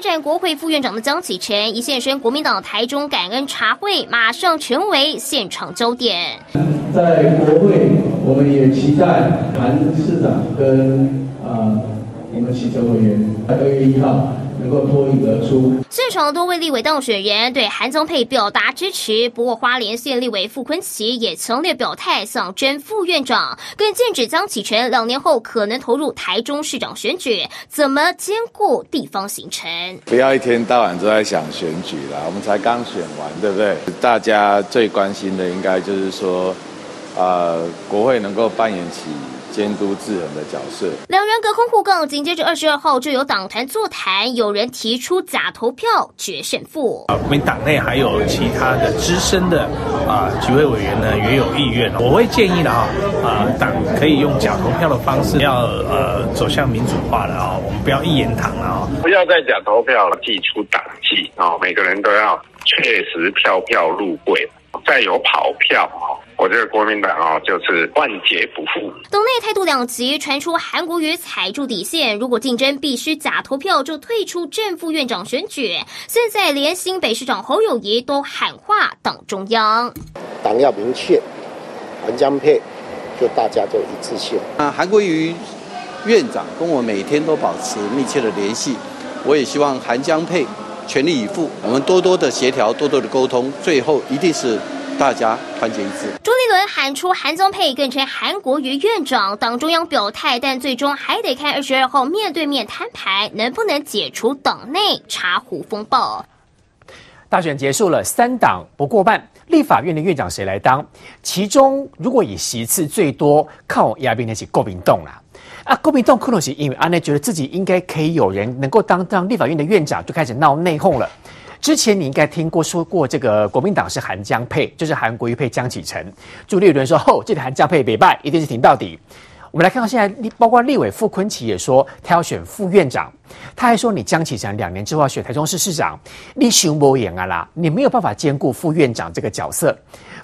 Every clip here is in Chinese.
战国会副院长的江启臣一现身国民党台中感恩茶会，马上成为现场焦点。在国会，我们也期待韩市长跟啊、呃、我们行政委员在二月一号。能够脱颖而出。现场多位立委当选人对韩江佩表达支持，不过花莲县立委傅坤奇也强烈表态想争副院长，更禁止江启臣两年后可能投入台中市长选举，怎么兼顾地方行程？不要一天到晚都在想选举了，我们才刚选完，对不对？大家最关心的应该就是说，呃，国会能够扮演起。监督制衡的角色，两人隔空互杠，紧接着二十二号就有党团座谈，有人提出假投票决胜负。啊我们党内还有其他的资深的啊几位委员呢，也有意愿。我会建议的啊，啊党可以用假投票的方式，要呃走向民主化了啊，我们不要一言堂了啊，不要再假投票了，祭出党纪啊，每个人都要确实票票入柜，再有跑票啊。我这个国民党啊，就是万劫不复。党内态度两极，传出韩国瑜踩住底线，如果竞争必须假投票，就退出正副院长选举。现在连新北市长侯友宜都喊话党中央，党要明确，韩江配，就大家就一致性。啊，韩国瑜院长跟我每天都保持密切的联系，我也希望韩江配全力以赴，我们多多的协调，多多的沟通，最后一定是。大家团结一致。朱立伦喊出韩宗佩，更称韩国瑜院长。党中央表态，但最终还得看二十二号面对面摊牌，能不能解除党内茶壶风暴。大选结束了，三党不过半，立法院的院长谁来当？其中如果以席次最多靠亚宾那起够民动啦，啊，国民党可能是因为安内觉得自己应该可以有人能够当当立法院的院长，就开始闹内讧了。之前你应该听过说过，这个国民党是韩江配，就是韩国瑜配江启臣。朱立伦说：“吼、哦，这个韩江配别败，一定是挺到底。”我们来看到现在，包括立委傅崐萁也说他要选副院长，他还说：“你江启臣两年之后要选台中市市长，你熊博言啊啦，你没有办法兼顾副院长这个角色。”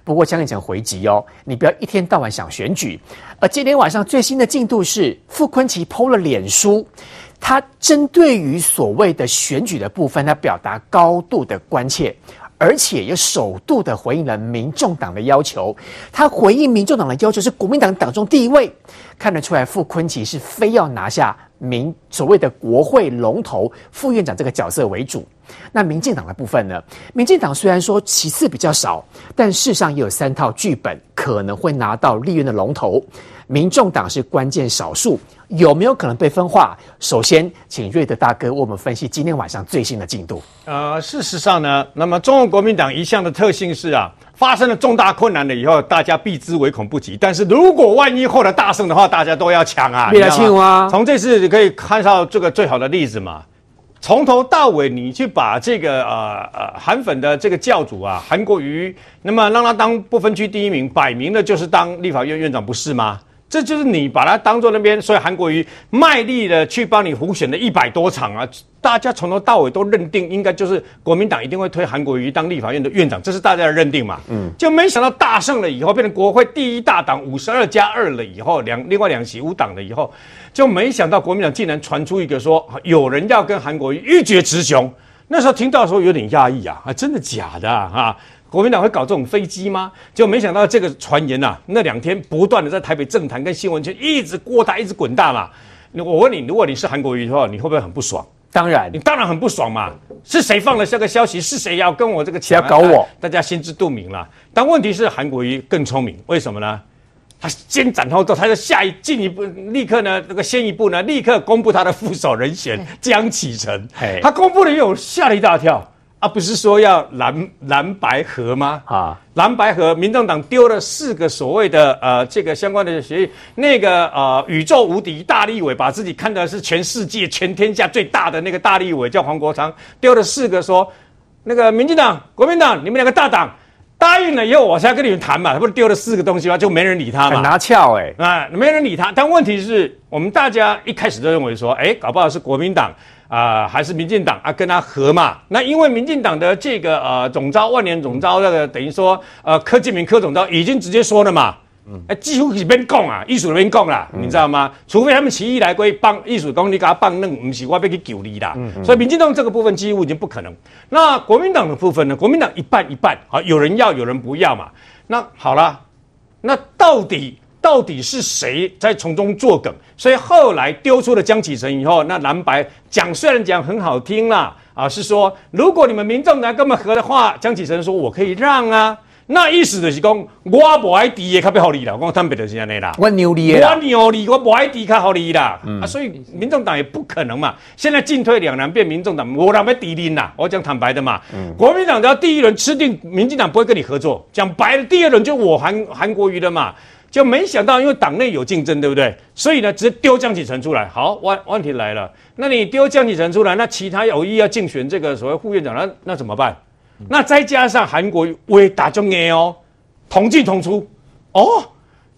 不过江启臣回击哦，你不要一天到晚想选举。而今天晚上最新的进度是，傅崐萁 PO 了脸书。他针对于所谓的选举的部分，他表达高度的关切，而且也首度的回应了民众党的要求。他回应民众党的要求是国民党党中第一位，看得出来傅昆萁是非要拿下民所谓的国会龙头副院长这个角色为主。那民进党的部分呢？民进党虽然说其次比较少，但事实上也有三套剧本可能会拿到立院的龙头。民众党是关键少数，有没有可能被分化？首先，请瑞德大哥为我们分析今天晚上最新的进度。呃，事实上呢，那么中国国民党一向的特性是啊，发生了重大困难了以后，大家避之唯恐不及。但是如果万一获得大胜的话，大家都要抢啊，别来抢啊！从这次你可以看到这个最好的例子嘛。从头到尾，你去把这个呃呃韩粉的这个教主啊，韩国瑜，那么让他当不分区第一名，摆明了就是当立法院院长，不是吗？这就是你把它当做那边，所以韩国瑜卖力的去帮你胡选了一百多场啊！大家从头到尾都认定应该就是国民党一定会推韩国瑜当立法院的院长，这是大家的认定嘛？嗯，就没想到大胜了以后，变成国会第一大党五十二加二了以后，两另外两席无党了以后，就没想到国民党竟然传出一个说有人要跟韩国瑜一决雌雄。那时候听到的时候有点讶异啊，啊，真的假的啊？国民党会搞这种飞机吗？就没想到这个传言呐、啊，那两天不断的在台北政坛跟新闻圈一直锅大，一直滚大嘛。我问你，如果你是韩国瑜的话，你会不会很不爽？当然，你当然很不爽嘛。是谁放了这个消息？是谁要跟我这个要搞我？大家心知肚明了。但问题是韩国瑜更聪明，为什么呢？他先斩后奏，他就下一进一步，立刻呢，这个先一步呢，立刻公布他的副手人选江启臣。他公布了以后，吓了一大跳。啊，不是说要蓝蓝白合吗？啊，蓝白合，民众党丢了四个所谓的呃这个相关的协议，那个呃宇宙无敌大立委，把自己看的是全世界全天下最大的那个大立委，叫黄国昌，丢了四个说，那个民进党、国民党，你们两个大党答应了以后，我才跟你们谈嘛，他不是丢了四个东西吗？就没人理他嘛，很拿翘哎，啊，没人理他。但问题是我们大家一开始都认为说，哎，搞不好是国民党。啊、呃，还是民进党啊，跟他合嘛？那因为民进党的这个呃总召万年总招那个等于说呃柯建明柯总招已经直接说了嘛，哎，几乎是边讲啊，意思免讲啦，你知道吗？除非他们起义来归帮，意思讲你给他帮弄，不是我要去救你啦。所以民进党这个部分几乎已经不可能。那国民党的部分呢？国民党一半一半，啊，有人要，有人不要嘛。那好了，那到底到底是谁在从中作梗？所以后来丢出了江启臣以后，那蓝白讲虽然讲很好听啦，啊，是说如果你们民众来跟我们合的话，江启臣说我可以让啊。那意思就是讲，我不爱敌也较不好你啦。我坦白就是安尼啦。我牛你我牛你，我不爱敌较好你啦。嗯、啊，所以民众党也不可能嘛。现在进退两难，变民众党，我哪边敌人呐？我讲坦白的嘛。嗯、国民党只要第一轮吃定，民进党不会跟你合作。讲白了，第二轮就我韩韩国瑜的嘛。就没想到，因为党内有竞争，对不对？所以呢，直接丢江启臣出来。好，问问题来了，那你丢江启臣出来，那其他有意要竞选这个所谓副院长，那那怎么办？那再加上韩国为打中 A 哦，同进同出哦，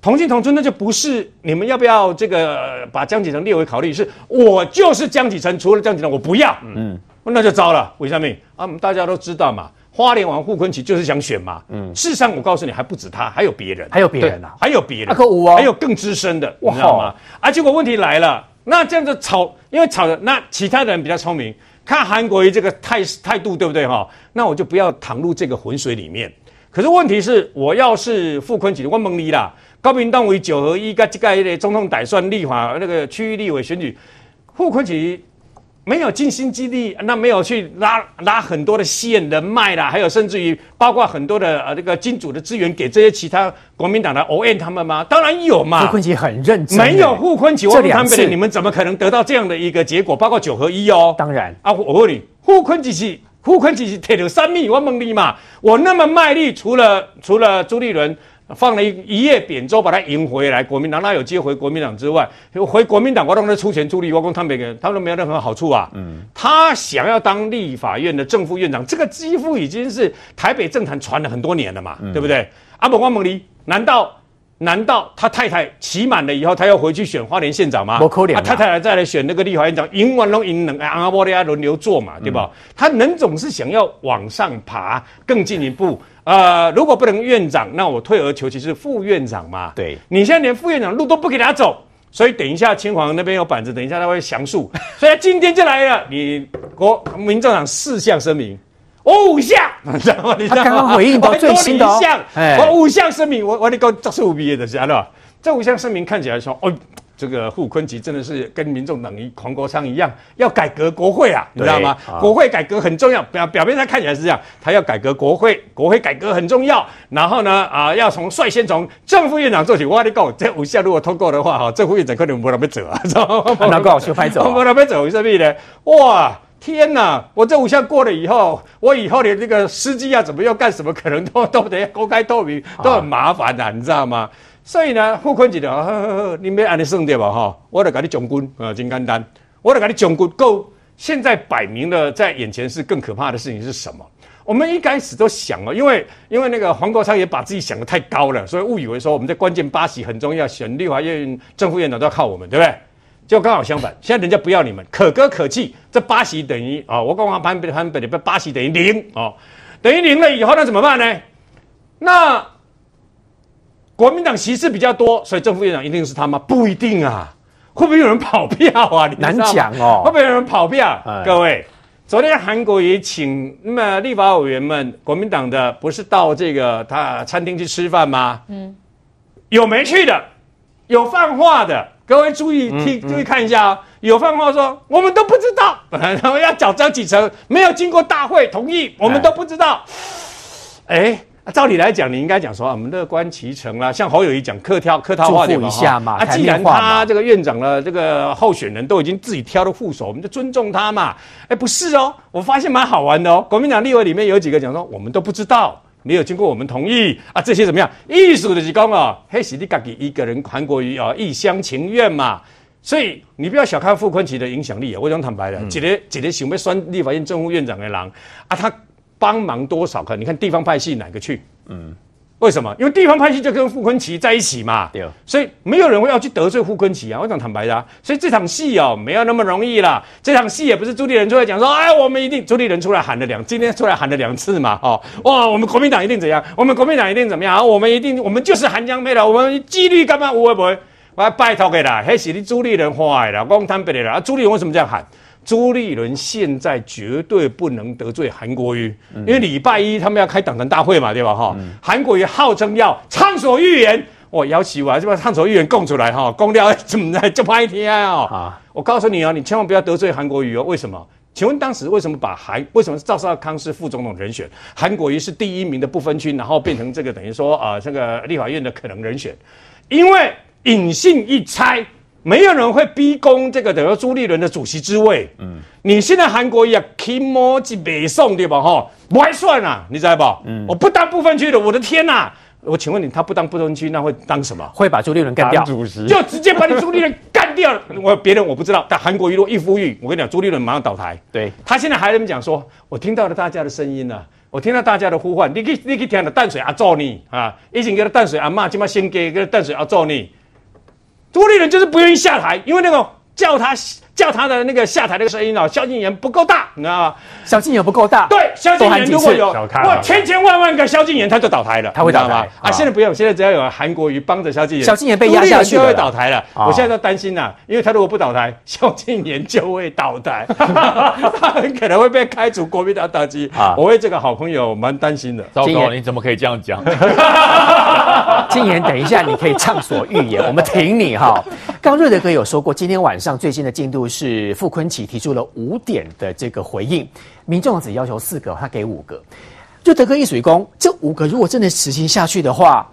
同进同出，那就不是你们要不要这个把江启臣列为考虑？是我就是江启臣，除了江启臣我不要，嗯，那就糟了。为什么啊？我们大家都知道嘛，花莲王傅昆奇就是想选嘛，嗯，事实上我告诉你还不止他，还有别人，还有别人啊，还有别人，啊、还有更资深的，你知道吗？啊，结果问题来了，那这样子吵，因为吵的那其他的人比较聪明。看韩国瑜这个态态度对不对哈？那我就不要淌入这个浑水里面。可是问题是，我要是傅昆奇，我问你啦，高屏党为九合一跟这个总统大选立法那个区域立委选举，傅崐萁。没有尽心尽力，那没有去拉拉很多的线人脉啦，还有甚至于包括很多的呃这个金主的资源给这些其他国民党的 O N 他们吗？当然有嘛。傅昆萁很认真。没有傅昆萁，我们台北的你们怎么可能得到这样的一个结果？包括九合一哦。当然啊，我问你，傅昆萁是傅昆萁是铁了三米，我问你嘛，我那么卖力，除了除了朱立伦。放了一一叶扁舟把他赢回来，国民党那有接回国民党之外，回国民党我让他出钱出力，我供他每个人他们都没有任何好处啊。嗯，他想要当立法院的正副院长，这个几乎已经是台北政坛传了很多年了嘛，嗯、对不对？阿伯光蒙离，难道难道他太太期满了以后，他要回去选花莲县长吗？不可能，他太太再来选那个立法院长，赢完了赢两阿波利亚轮流做嘛，对吧？嗯、他能总是想要往上爬，更进一步。呃，如果不能院长，那我退而求其次，副院长嘛。对，你现在连副院长路都不给他走，所以等一下青黄那边有板子，等一下他会详述。所以今天就来了，你国民政党四项声明，我五项，你知道吗？他刚刚回应到最新的哦，我五项声明，我我你讲这是五毕业的，是吧？这五项声明看起来说，哦。这个傅昆萁真的是跟民众党一黄国昌一样，要改革国会啊，你知道吗？啊、国会改革很重要，表表面上看起来是这样，他要改革国会，国会改革很重要。然后呢，啊、呃，要从率先从正副院长做起。我跟你讲，这五项如果通过的话，哈，正副院长可能没那么走啊，知道吗？难怪我就拍走，没那么走是不是呢？哇，天哪！我这五项过了以后，我以后的这个司机啊怎么要干什么，可能都 都得公开透明，都很麻烦的、啊，你知道吗？所以呢，傅崐萁的，呵呵呵，你没按你算对吧？哈，我得给你将军啊，真简单，我得给你将军够。现在摆明了在眼前是更可怕的事情是什么？我们一开始都想了，因为因为那个黄国昌也把自己想得太高了，所以误以为说我们在关键八席很重要，选立法院正副院长都要靠我们，对不对？就刚好相反，现在人家不要你们，可歌可泣，这八席等于啊，我刚刚盘盘盘的八席等于零哦，等于零了以后那怎么办呢？那。国民党席次比较多，所以正副院长一定是他吗？不一定啊，会不会有人跑票啊？你难讲哦，会不会有人跑票？哎、各位，昨天韩国也请那么立法委员们，国民党的不是到这个他餐厅去吃饭吗？嗯，有没去的？有放话的？各位注意听，注意看一下啊、有放话说我们都不知道，然后要找张启成，没有经过大会同意，我们都不知道。哎。哎照理来讲，你应该讲说啊，我们乐观其成啦。像侯友谊讲客套客套话的嘛，嘛啊，既然他这个院长的这个候选人都已经自己挑了副手，我们就尊重他嘛。哎，不是哦，我发现蛮好玩的哦。国民党立委里面有几个讲说，我们都不知道，没有经过我们同意啊，这些怎么样？艺术的是讲啊，黑喜你自己一个人韩国瑜啊，一厢情愿嘛。所以你不要小看傅昆萁的影响力啊。我讲坦白的，几个几个想要选立法院正副院长的人啊，他。帮忙多少个？你看地方派系哪个去？嗯，为什么？因为地方派系就跟傅昆萁在一起嘛，对，所以没有人会要去得罪傅昆萁啊。我讲坦白的啊，所以这场戏哦，没有那么容易啦。这场戏也不是朱立伦出来讲说，哎，我们一定朱立伦出来喊了两，今天出来喊了两次嘛，哦，哇，我们国民党一定怎样？我们国民党一定怎么样？我们一定，我们就是韩江配了，我们纪律干嘛？我会不会？我要拜托给他，还是你朱立伦坏的啦，讲坦白的啦。啊，朱立伦为什么这样喊？朱立伦现在绝对不能得罪韩国瑜，因为礼拜一他们要开党团大会嘛，对吧？哈，韩国瑜号称要畅所欲言，我要求啊，就把畅所欲言供出来哈，公料怎么来就拍天哦？啊，我告诉你哦，你千万不要得罪韩国瑜哦。为什么？请问当时为什么把韩为什么赵少康是副总统人选，韩国瑜是第一名的不分区，然后变成这个等于说啊，这个立法院的可能人选？因为隐性一猜。没有人会逼宫这个等于朱立伦的主席之位。嗯，你现在韩国瑜啊，起毛几北宋对吧？哈，不还算啊，你知道不？嗯，我不当部分区的，我的天呐、啊！我请问你，他不当不分区，那会当什么？会把朱立伦干掉，主席就直接把你朱立伦干掉了。我别人我不知道，但韩国一路一呼吁，我跟你讲，朱立伦马上倒台。对，他现在还在讲说，我听到了大家的声音了、啊，我听到大家的呼唤，你可以你可以听到淡水阿揍你啊，以前给他淡水阿妈，今嘛先给给淡水阿揍你。朱立伦就是不愿意下台，因为那种叫他叫他的那个下台那个声音啊，萧敬言不够大，你知道吗？萧敬言不够大，对，萧敬言如果有哇千千万万个萧敬言，他就倒台了，他会倒台啊！现在不用，现在只要有韩国瑜帮着萧敬言，萧敬言被压下去就会倒台了。我现在都担心呐，因为他如果不倒台，萧敬言就会倒台，他很可能会被开除国民党党籍。我为这个好朋友蛮担心的。糟糕，你怎么可以这样讲？敬言，等一下你可以畅所欲言，我们挺你哈。刚瑞德哥有说过，今天晚上最新的进度是傅昆萁提出了五点的这个回应，民众只要求四个，他给五个。瑞德哥一水公，这五个如果真的实行下去的话，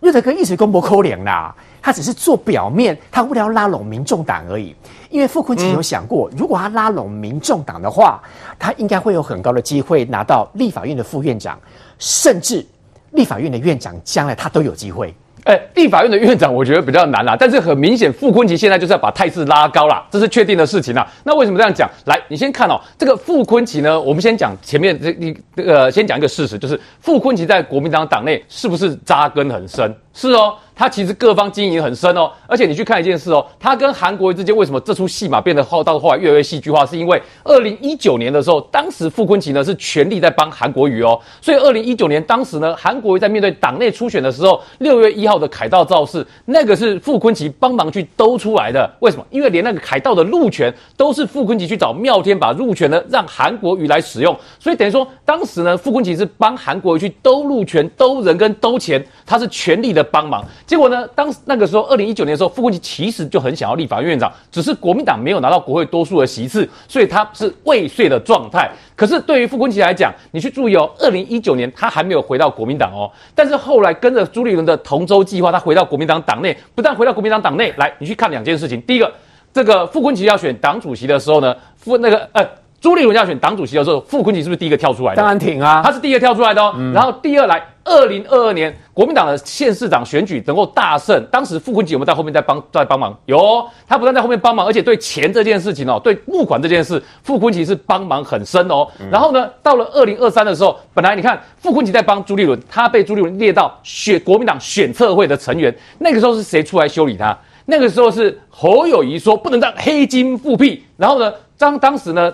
瑞德哥一水公不扣脸啦，他只是做表面，他为了要拉拢民众党而已。因为傅昆萁有想过，如果他拉拢民众党的话，他应该会有很高的机会拿到立法院的副院长，甚至。立法院的院长将来他都有机会。哎、立法院的院长我觉得比较难啦，但是很明显，傅昆奇现在就是要把态势拉高啦，这是确定的事情啦。那为什么这样讲？来，你先看哦，这个傅昆奇呢，我们先讲前面这你呃，先讲一个事实，就是傅昆奇在国民党党内是不是扎根很深？是哦。他其实各方经营很深哦，而且你去看一件事哦，他跟韩国瑜之间为什么这出戏码变得后到后来越来越戏剧化？是因为二零一九年的时候，当时傅昆萁呢是全力在帮韩国瑜哦，所以二零一九年当时呢，韩国瑜在面对党内初选的时候，六月一号的凯道造势，那个是傅昆萁帮忙去兜出来的。为什么？因为连那个凯道的路权都是傅昆萁去找妙天把路权呢让韩国瑜来使用，所以等于说当时呢，傅昆萁是帮韩国瑜去兜路权、兜人跟兜钱，他是全力的帮忙。结果呢？当那个时候，二零一九年的时候，傅昆萁其实就很想要立法院院长，只是国民党没有拿到国会多数的席次，所以他是未遂的状态。可是对于傅昆萁来讲，你去注意哦，二零一九年他还没有回到国民党哦，但是后来跟着朱立伦的同舟计划，他回到国民党党内，不但回到国民党党内来，你去看两件事情。第一个，这个傅昆萁要选党主席的时候呢，傅那个呃。朱立伦要选党主席的时候，傅昆萁是不是第一个跳出来的？当然挺啊，他是第一个跳出来的哦。嗯、然后第二来，二零二二年国民党的县市长选举能够大胜，当时傅昆萁有没有在后面在帮在帮忙？有、哦，他不但在后面帮忙，而且对钱这件事情哦，对募款这件事，傅昆萁是帮忙很深哦。嗯、然后呢，到了二零二三的时候，本来你看傅昆萁在帮朱立伦，他被朱立伦列到选国民党选策会的成员，那个时候是谁出来修理他？那个时候是侯友谊说不能让黑金复辟，然后呢？张当时呢，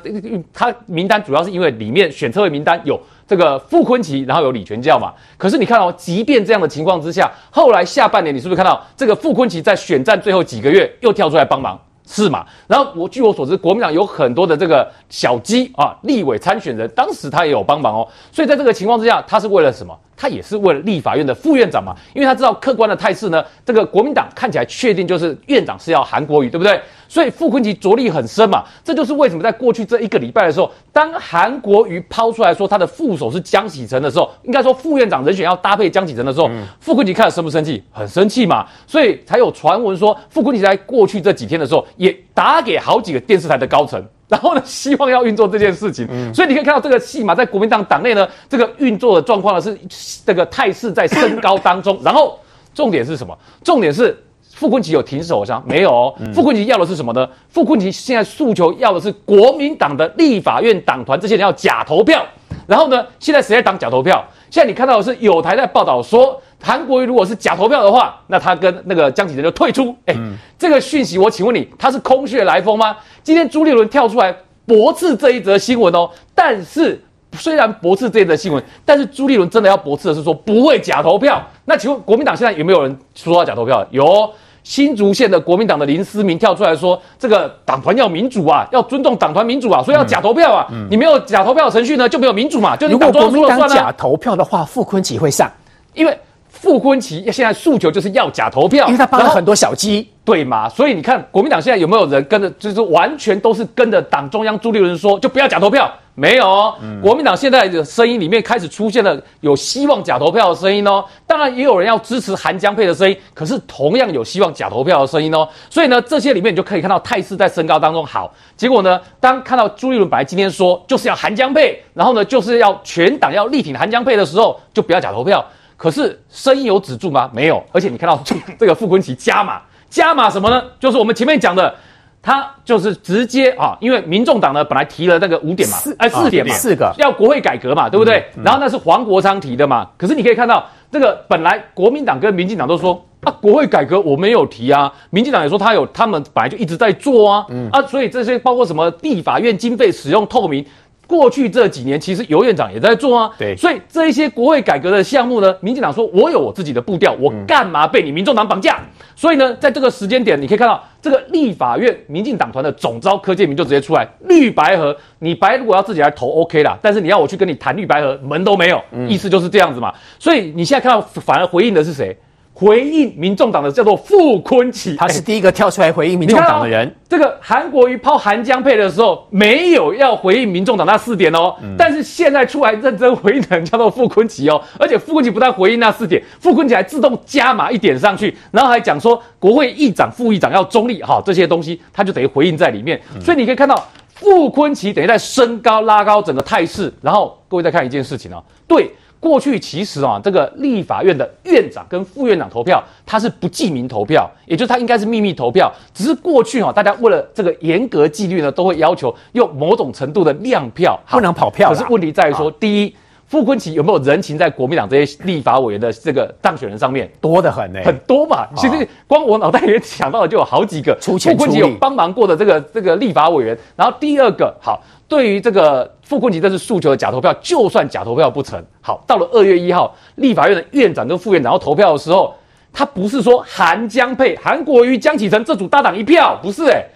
他名单主要是因为里面选特委名单有这个傅昆奇，然后有李全教嘛。可是你看哦，即便这样的情况之下，后来下半年你是不是看到这个傅昆奇在选战最后几个月又跳出来帮忙？是嘛？然后我据我所知，国民党有很多的这个小鸡啊，立委参选人，当时他也有帮忙哦。所以在这个情况之下，他是为了什么？他也是为了立法院的副院长嘛，因为他知道客观的态势呢，这个国民党看起来确定就是院长是要韩国瑜，对不对？所以傅昆萁着力很深嘛，这就是为什么在过去这一个礼拜的时候，当韩国瑜抛出来说他的副手是江启臣的时候，应该说副院长人选要搭配江启臣的时候，傅昆萁看了生不生气？很生气嘛，所以才有传闻说傅昆萁在过去这几天的时候也打给好几个电视台的高层。然后呢，希望要运作这件事情，嗯、所以你可以看到这个戏码在国民党党内呢，这个运作的状况呢是这个态势在升高当中。然后重点是什么？重点是傅昆萁有停手上没有、傅昆萁要的是什么呢？傅昆萁现在诉求要的是国民党的立法院党团这些人要假投票。然后呢，现在谁在挡假投票？现在你看到的是有台在报道说，韩国瑜如果是假投票的话，那他跟那个江启臣就退出。哎，嗯、这个讯息我请问你，他是空穴来风吗？今天朱立伦跳出来驳斥这一则新闻哦，但是。虽然驳斥这一则新闻，但是朱立伦真的要驳斥的是说不会假投票。那请问国民党现在有没有人说要假投票？有，新竹县的国民党的林思明跳出来说，这个党团要民主啊，要尊重党团民主啊，所以要假投票啊。嗯、你没有假投票程序呢，就没有民主嘛。就你如果国民党假投票的话，傅昆奇会上，因为傅昆奇现在诉求就是要假投票，因为他帮了很多小鸡。对嘛？所以你看，国民党现在有没有人跟着？就是完全都是跟着党中央朱立伦说，就不要假投票。没有哦。嗯、国民党现在的声音里面开始出现了有希望假投票的声音哦。当然也有人要支持韩江配的声音，可是同样有希望假投票的声音哦。所以呢，这些里面你就可以看到态势在升高当中。好，结果呢，当看到朱立伦本来今天说就是要韩江配，然后呢就是要全党要力挺韩江配的时候，就不要假投票。可是声音有止住吗？没有。而且你看到这个傅昆萁加码。加码什么呢？就是我们前面讲的，他就是直接啊，因为民众党呢本来提了那个五点嘛，哎四点嘛，四个要国会改革嘛，对不对？嗯嗯、然后那是黄国昌提的嘛。可是你可以看到，这个本来国民党跟民进党都说啊，国会改革我没有提啊，民进党也说他有，他们本来就一直在做啊，嗯、啊，所以这些包括什么立法院经费使用透明。过去这几年，其实尤院长也在做啊。对，所以这一些国会改革的项目呢，民进党说我有我自己的步调，我干嘛被你民众党绑架？嗯、所以呢，在这个时间点，你可以看到这个立法院民进党团的总召柯建明就直接出来绿白合，你白如果要自己来投 OK 啦，但是你要我去跟你谈绿白合，门都没有，嗯、意思就是这样子嘛。所以你现在看到反而回应的是谁？回应民众党的叫做傅昆奇，他是第一个跳出来回应民众党的人。这个韩国瑜抛韩江配的时候，没有要回应民众党那四点哦，嗯、但是现在出来认真回应的人叫做傅昆奇哦，而且傅崐萁不但回应那四点，傅昆奇还自动加码一点上去，然后还讲说国会议长、副议长要中立，哈，这些东西他就等于回应在里面。嗯、所以你可以看到傅昆奇等于在升高、拉高整个态势。然后各位再看一件事情哦，对。过去其实啊，这个立法院的院长跟副院长投票，他是不记名投票，也就是他应该是秘密投票。只是过去哈，大家为了这个严格纪律呢，都会要求用某种程度的量票，不能跑票。可是问题在于说，第一，傅昆萁有没有人情在国民党这些立法委员的这个当选人上面？多得很呢，很多嘛。其实光我脑袋里面想到的就有好几个，傅昆萁有帮忙过的这个这个立法委员。然后第二个，好。对于这个傅昆萁这次诉求的假投票，就算假投票不成，好，到了二月一号，立法院的院长跟副院长要投票的时候，他不是说韩江配韩国瑜江启臣这组搭档一票，不是诶、欸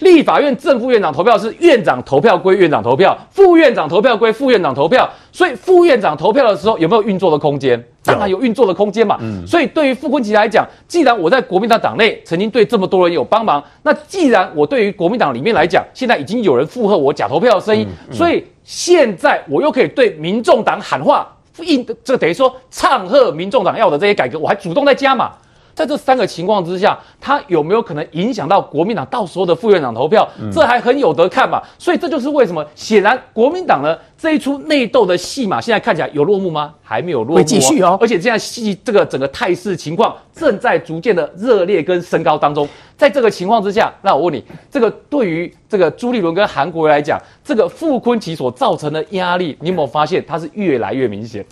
立法院正副院长投票是院长投票归院长投票，副院长投票归副院长投票。所以副院长投票的时候有没有运作的空间？当然有运作的空间嘛。嗯。所以对于傅昆萁来讲，既然我在国民党党内曾经对这么多人有帮忙，那既然我对于国民党里面来讲，现在已经有人附和我假投票的声音，所以现在我又可以对民众党喊话，应这等于说唱和民众党要的这些改革，我还主动在加码。在这三个情况之下，他有没有可能影响到国民党到时候的副院长投票？嗯、这还很有得看嘛。所以这就是为什么，显然国民党呢这一出内斗的戏码，现在看起来有落幕吗？还没有落幕，会继续哦。而且现在戏这个整个态势情况正在逐渐的热烈跟升高当中。在这个情况之下，那我问你，这个对于这个朱立伦跟韩国瑜来讲，这个傅昆萁所造成的压力，你有没有发现它是越来越明显？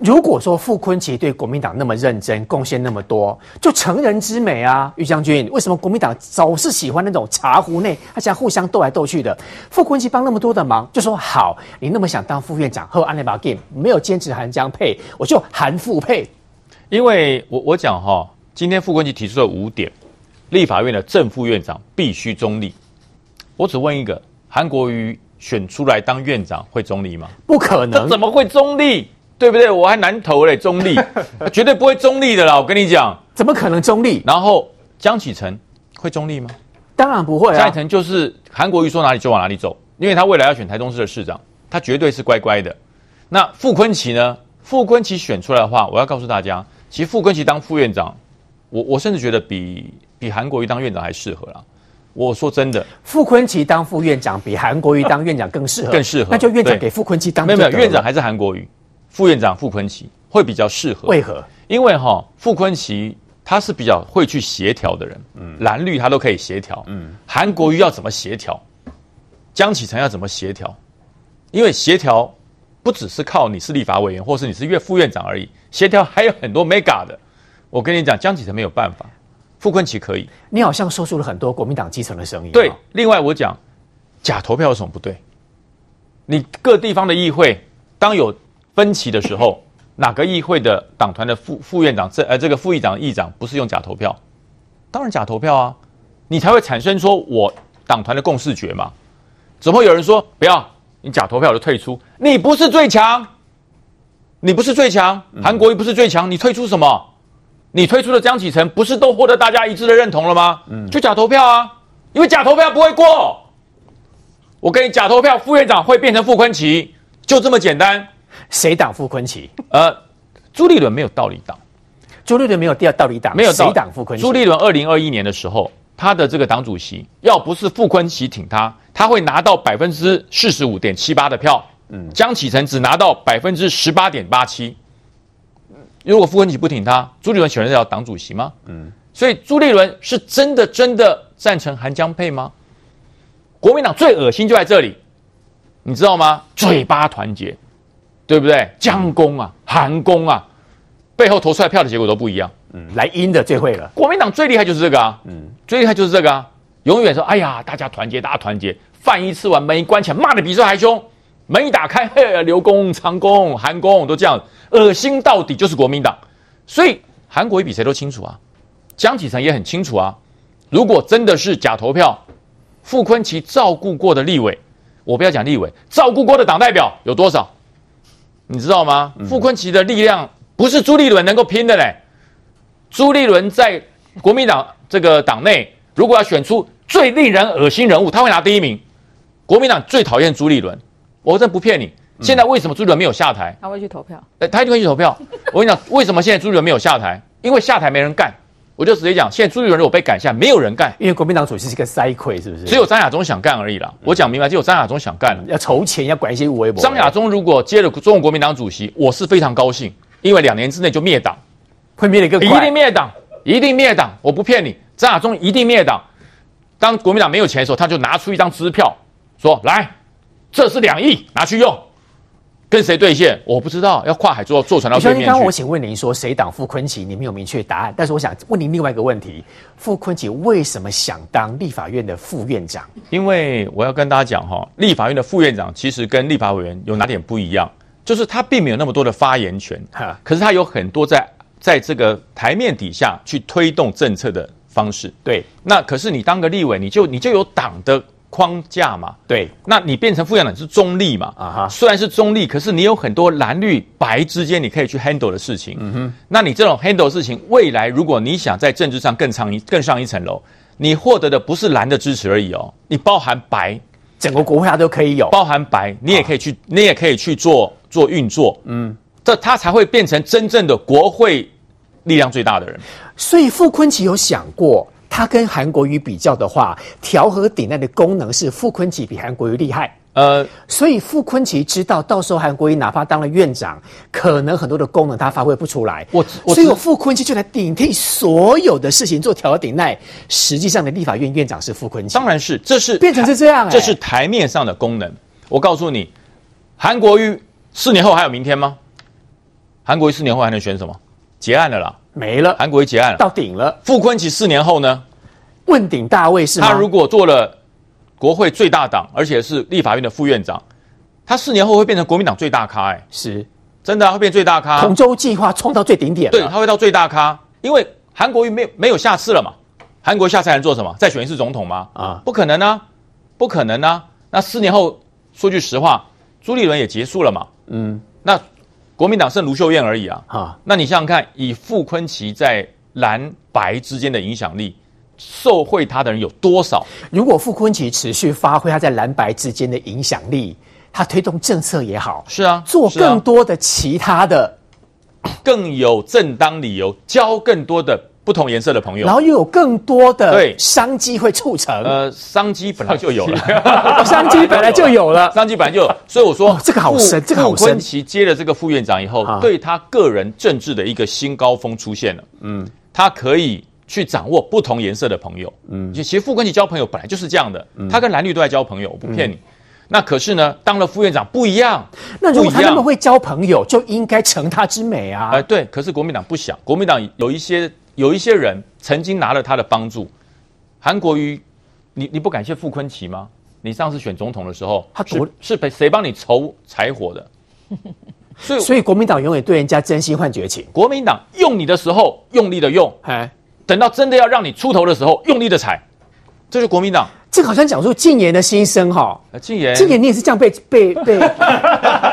如果说傅昆萁对国民党那么认真，贡献那么多，就成人之美啊，于将军，为什么国民党总是喜欢那种茶壶内，而且互相斗来斗去的？傅昆萁帮那么多的忙，就说好，你那么想当副院长，和安内巴 game 没有坚持韩江配，我就韩傅配。因为我我讲哈，今天傅昆萁提出了五点，立法院的正副院长必须中立。我只问一个，韩国瑜选出来当院长会中立吗？不可能，怎么会中立？对不对？我还难投嘞，中立，绝对不会中立的啦！我跟你讲，怎么可能中立？然后江启臣会中立吗？当然不会啊！江启臣就是韩国瑜说哪里就往哪里走，因为他未来要选台中市的市长，他绝对是乖乖的。那傅昆奇呢？傅昆奇选出来的话，我要告诉大家，其实傅昆奇当副院长，我我甚至觉得比比韩国瑜当院长还适合啦。我说真的，傅昆奇当副院长比韩国瑜当院长更适合，更适合。那就院长给傅昆奇当没有没有，院长还是韩国瑜。副院长傅昆萁会比较适合，为何？因为哈傅昆萁他是比较会去协调的人，嗯，蓝绿他都可以协调，嗯，韩国瑜要怎么协调？江启臣要怎么协调？因为协调不只是靠你是立法委员，或是你是院副院长而已，协调还有很多 mega 的。我跟你讲，江启臣没有办法，傅昆萁可以。你好像说出了很多国民党基层的声音。对，另外我讲假投票有什么不对？你各地方的议会当有分歧的时候，哪个议会的党团的副副院长这呃这个副议长议长不是用假投票？当然假投票啊，你才会产生说我党团的共识决嘛。怎么会有人说不要？你假投票就退出，你不是最强，你不是最强，韩国瑜不是最强，你退出什么？你退出的江启臣不是都获得大家一致的认同了吗？嗯，就假投票啊，因为假投票不会过。我跟你假投票，副院长会变成傅昆萁，就这么简单。谁挡傅昆奇？呃，朱立伦没有道理挡，朱立伦没有第二道理挡，没有谁挡傅昆奇？朱立伦二零二一年的时候，他的这个党主席要不是傅昆奇挺他。他会拿到百分之四十五点七八的票，嗯，江启臣只拿到百分之十八点八七。如果傅昆萁不挺他，朱立伦选的要党主席吗？嗯，所以朱立伦是真的真的赞成韩江配吗？国民党最恶心就在这里，你知道吗？嘴巴团结，对不对？江公啊，韩公啊，背后投出来票的结果都不一样。嗯，来阴的最会了。国民党最厉害就是这个啊，嗯，最厉害就是这个啊。永远说：“哎呀，大家团结，大家团结。饭一吃完，门一关起来，骂的比这还凶。门一打开，嘿，刘公、长公、韩公都这样，恶心到底就是国民党。所以韩国瑜比谁都清楚啊，江启臣也很清楚啊。如果真的是假投票，傅崐萁照顾过的立委，我不要讲立委，照顾过的党代表有多少？你知道吗？嗯、傅昆奇的力量不是朱立伦能够拼的嘞。朱立伦在国民党这个党内。”如果要选出最令人恶心人物，他会拿第一名。国民党最讨厌朱立伦，我真不骗你。现在为什么朱立伦没有下台？他会去投票。哎，他一定会去投票。我跟你讲，为什么现在朱立伦没有下台？因为下台没人干。我就直接讲，现在朱立伦如果被赶下，没有人干。因为国民党主席是个塞亏，是不是？只有张亚中想干而已啦。我讲明白，只有张亚中想干，要筹钱，要管一些微博。张亚中如果接了中国国民党主席，我是非常高兴，因为两年之内就灭党，会灭的更快。一定灭党，一定灭党，我不骗你。张亚中一定灭党。当国民党没有钱的时候，他就拿出一张支票，说：“来，这是两亿，拿去用。”跟谁兑现？我不知道，要跨海坐坐船到对面去。刚刚我请问您说，谁挡傅昆萁？你没有明确答案。但是我想问您另外一个问题：傅昆萁为什么想当立法院的副院长？因为我要跟大家讲哈，立法院的副院长其实跟立法委员有哪点不一样？就是他并没有那么多的发言权，哈可是他有很多在在这个台面底下去推动政策的。方式对，那可是你当个立委，你就你就有党的框架嘛？对，那你变成副院长是中立嘛？啊哈，虽然是中立，可是你有很多蓝绿白之间你可以去 handle 的事情。嗯哼，那你这种 handle 的事情，未来如果你想在政治上更上一更上一层楼，你获得的不是蓝的支持而已哦，你包含白，整个国会它都可以有，包含白，你也可以去，啊、你也可以去做做运作。嗯，这他才会变成真正的国会。力量最大的人，所以傅昆奇有想过，他跟韩国瑜比较的话，调和顶戴的功能是傅昆萁比韩国瑜厉害。呃，所以傅昆萁知道，到时候韩国瑜哪怕当了院长，可能很多的功能他发挥不出来。我，我所以我傅昆萁就来顶替所有的事情做调和顶戴。实际上的立法院院长是傅昆萁，当然是，这是变成是这样，欸，这是台面上的功能。我告诉你，韩国瑜四年后还有明天吗？韩国瑜四年后还能选什么？结案了啦，没了。韩国瑜结案了，到顶了。傅昆萁四年后呢？问鼎大位是吗？他如果做了国会最大党，而且是立法院的副院长，他四年后会变成国民党最大咖。哎，是，真的、啊、会变最大咖。同舟计划冲到最顶点。对，他会到最大咖，因为韩国瑜没有没有下次了嘛。韩国下次还能做什么？再选一次总统吗？啊，不可能啊，不可能啊。那四年后，说句实话，朱立伦也结束了嘛。嗯，那。国民党剩卢秀燕而已啊！哈，那你想想看，以傅昆奇在蓝白之间的影响力，受贿他的人有多少？如果傅昆奇持续发挥他在蓝白之间的影响力，他推动政策也好，是啊，做更多的其他的，更有正当理由，交更多的。不同颜色的朋友，然后又有更多的对商机会促成。呃，商机本来就有了，商机本来就有了，商机本来就有。所以我说，这个好深，这个好深。傅崐萁接了这个副院长以后，对他个人政治的一个新高峰出现了。嗯，他可以去掌握不同颜色的朋友。嗯，其实傅昆萁交朋友本来就是这样的，他跟蓝绿都在交朋友，我不骗你。那可是呢，当了副院长不一样。那如果他那么会交朋友，就应该成他之美啊。哎、呃，对。可是国民党不想，国民党有一些有一些人曾经拿了他的帮助。韩国瑜，你你不感谢傅坤奇吗？你上次选总统的时候，他是是被谁帮你筹柴火的？所以所以国民党永远对人家真心换绝情。国民党用你的时候用力的用，哎，等到真的要让你出头的时候用力的踩，这是国民党。这个好像讲述禁言的心声哈，禁言，禁言你也是这样被被被，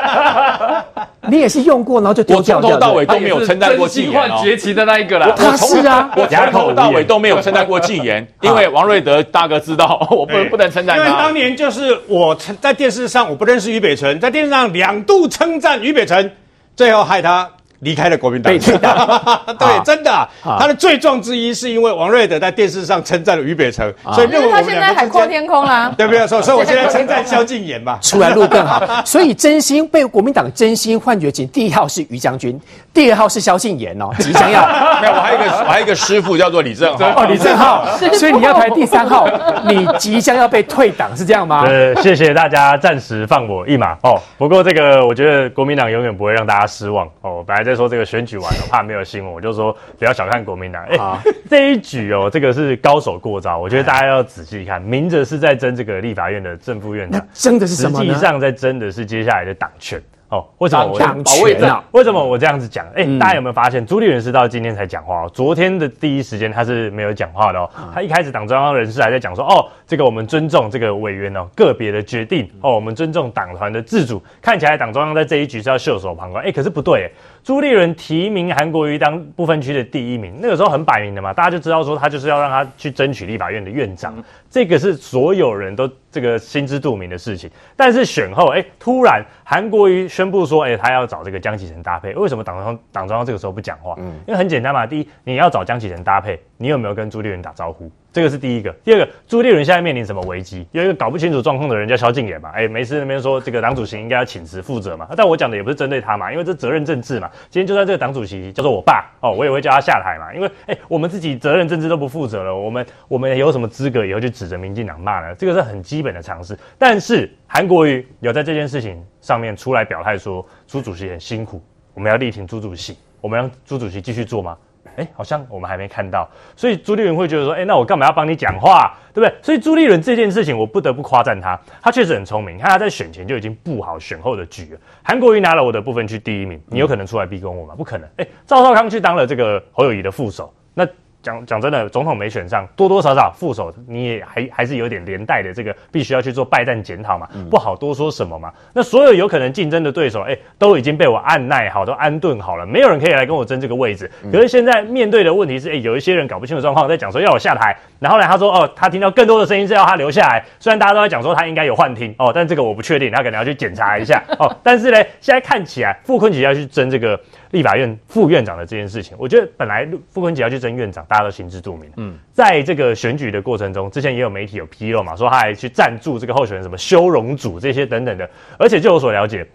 你也是用过然后就丢掉，从头到尾都没有称赞过禁言哦，崛起的那一个啦，他是啊，我从头到尾都没有称赞过禁言，因为王瑞德大哥知道 我不能不能称赞他，因为当年就是我在电视上我不认识于北辰，在电视上两度称赞于北辰，最后害他。离开了国民党，对，真的，他的罪状之一是因为王瑞德在电视上称赞了于北辰，所以认为我们现在海阔天空啦，对不对？所以，所以我现在称赞萧敬言嘛，出来路更好。所以真心被国民党真心幻觉情，第一号是于将军，第二号是萧敬言哦，即将要没有，我还有一个我还有一个师傅叫做李正浩。哦，李正浩，所以你要排第三号，你即将要被退党是这样吗？对，谢谢大家暂时放我一马。哦。不过这个我觉得国民党永远不会让大家失望。哦。本来在说这个选举完了，怕没有新闻，我就说不要小看国民党。哎、欸，这一局哦，这个是高手过招，我觉得大家要仔细看，明着是在争这个立法院的正副院长，争的是什么？实际上在争的是接下来的党权。哦，为什么我党权啊？为什么我这样子讲？哎、欸，大家有没有发现朱立伦是到今天才讲话？哦昨天的第一时间他是没有讲话的哦。他一开始党中央人士还在讲说，哦，这个我们尊重这个委员哦个别的决定哦，我们尊重党团的自主。看起来党中央在这一局是要袖手旁观。哎、欸，可是不对，朱立伦提名韩国瑜当不分区的第一名，那个时候很摆明的嘛，大家就知道说他就是要让他去争取立法院的院长。这个是所有人都这个心知肚明的事情，但是选后，哎，突然韩国瑜宣布说，哎，他要找这个江启臣搭配。为什么党中央党中央这个时候不讲话？嗯，因为很简单嘛，第一，你要找江启臣搭配，你有没有跟朱立伦打招呼？这个是第一个，第二个，朱立伦现在面临什么危机？有一个搞不清楚状况的人叫萧敬言嘛，哎，没事那边说这个党主席应该要请辞负责嘛，但我讲的也不是针对他嘛，因为这责任政治嘛。今天就算这个党主席叫做我爸哦，我也会叫他下台嘛，因为哎，我们自己责任政治都不负责了，我们我们有什么资格以后去指着民进党骂呢？这个是很基本的常识。但是韩国瑜有在这件事情上面出来表态说，朱主席很辛苦，我们要力挺朱主席，我们让朱主席继续做吗？哎，好像我们还没看到，所以朱立伦会觉得说，哎，那我干嘛要帮你讲话，对不对？所以朱立伦这件事情，我不得不夸赞他，他确实很聪明。看他在选前就已经布好选后的局了。韩国瑜拿了我的部分区第一名，你有可能出来逼宫我吗？不可能。哎，赵少康去当了这个侯友谊的副手，那。讲讲真的，总统没选上，多多少少副手你也还还是有点连带的这个必须要去做败战检讨嘛，不好多说什么嘛。那所有有可能竞争的对手，哎，都已经被我按耐好，都安顿好了，没有人可以来跟我争这个位置。可是现在面对的问题是，哎，有一些人搞不清楚状况，在讲说要我下台，然后呢，他说哦，他听到更多的声音是要他留下来。虽然大家都在讲说他应该有幻听哦，但这个我不确定，他可能要去检查一下哦。但是呢，现在看起来傅崐萁要去争这个。立法院副院长的这件事情，我觉得本来傅昆萁要去争院长，大家都心知肚明。嗯，在这个选举的过程中，之前也有媒体有披露嘛，说他还去赞助这个候选人什么修容组这些等等的，而且就我所了解，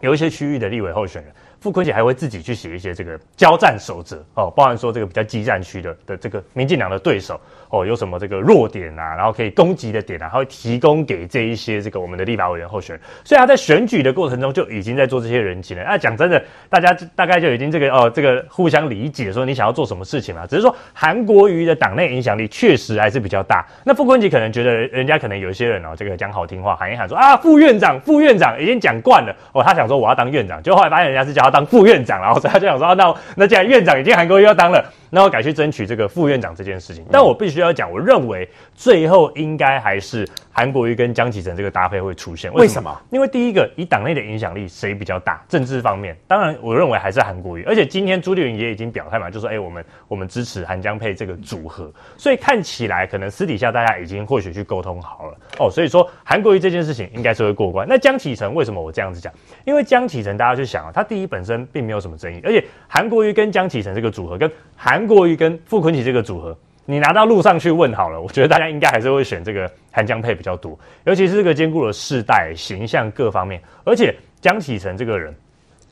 有一些区域的立委候选人。傅昆萁还会自己去写一些这个交战守则哦，包含说这个比较激战区的的这个民进党的对手哦，有什么这个弱点啊，然后可以攻击的点啊，他会提供给这一些这个我们的立法委员候选人，所以他在选举的过程中就已经在做这些人情了。那、啊、讲真的，大家大概就已经这个哦，这个互相理解，说你想要做什么事情嘛，只是说韩国瑜的党内影响力确实还是比较大。那傅昆萁可能觉得人家可能有一些人哦，这个讲好听话喊一喊说啊，副院长副院长已经讲惯了哦，他想说我要当院长，就后来发现人家是叫他当副院长，然后他就想说，啊、那那既然院长已经韩国瑜要当了，那我改去争取这个副院长这件事情。但我必须要讲，我认为最后应该还是韩国瑜跟江启臣这个搭配会出现。为什么？因为第一个，以党内的影响力，谁比较大？政治方面，当然我认为还是韩国瑜。而且今天朱立伦也已经表态嘛，就说，哎，我们我们支持韩江配这个组合。所以看起来，可能私底下大家已经或许去沟通好了哦。所以说，韩国瑜这件事情应该是会过关。那江启臣为什么我这样子讲？因为江启臣大家去想啊，他第一本身并没有什么争议，而且韩国瑜跟江启臣这个组合跟韩。韩国瑜跟傅昆萁这个组合，你拿到路上去问好了，我觉得大家应该还是会选这个韩江配比较多，尤其是这个兼顾了世代、形象各方面，而且江启臣这个人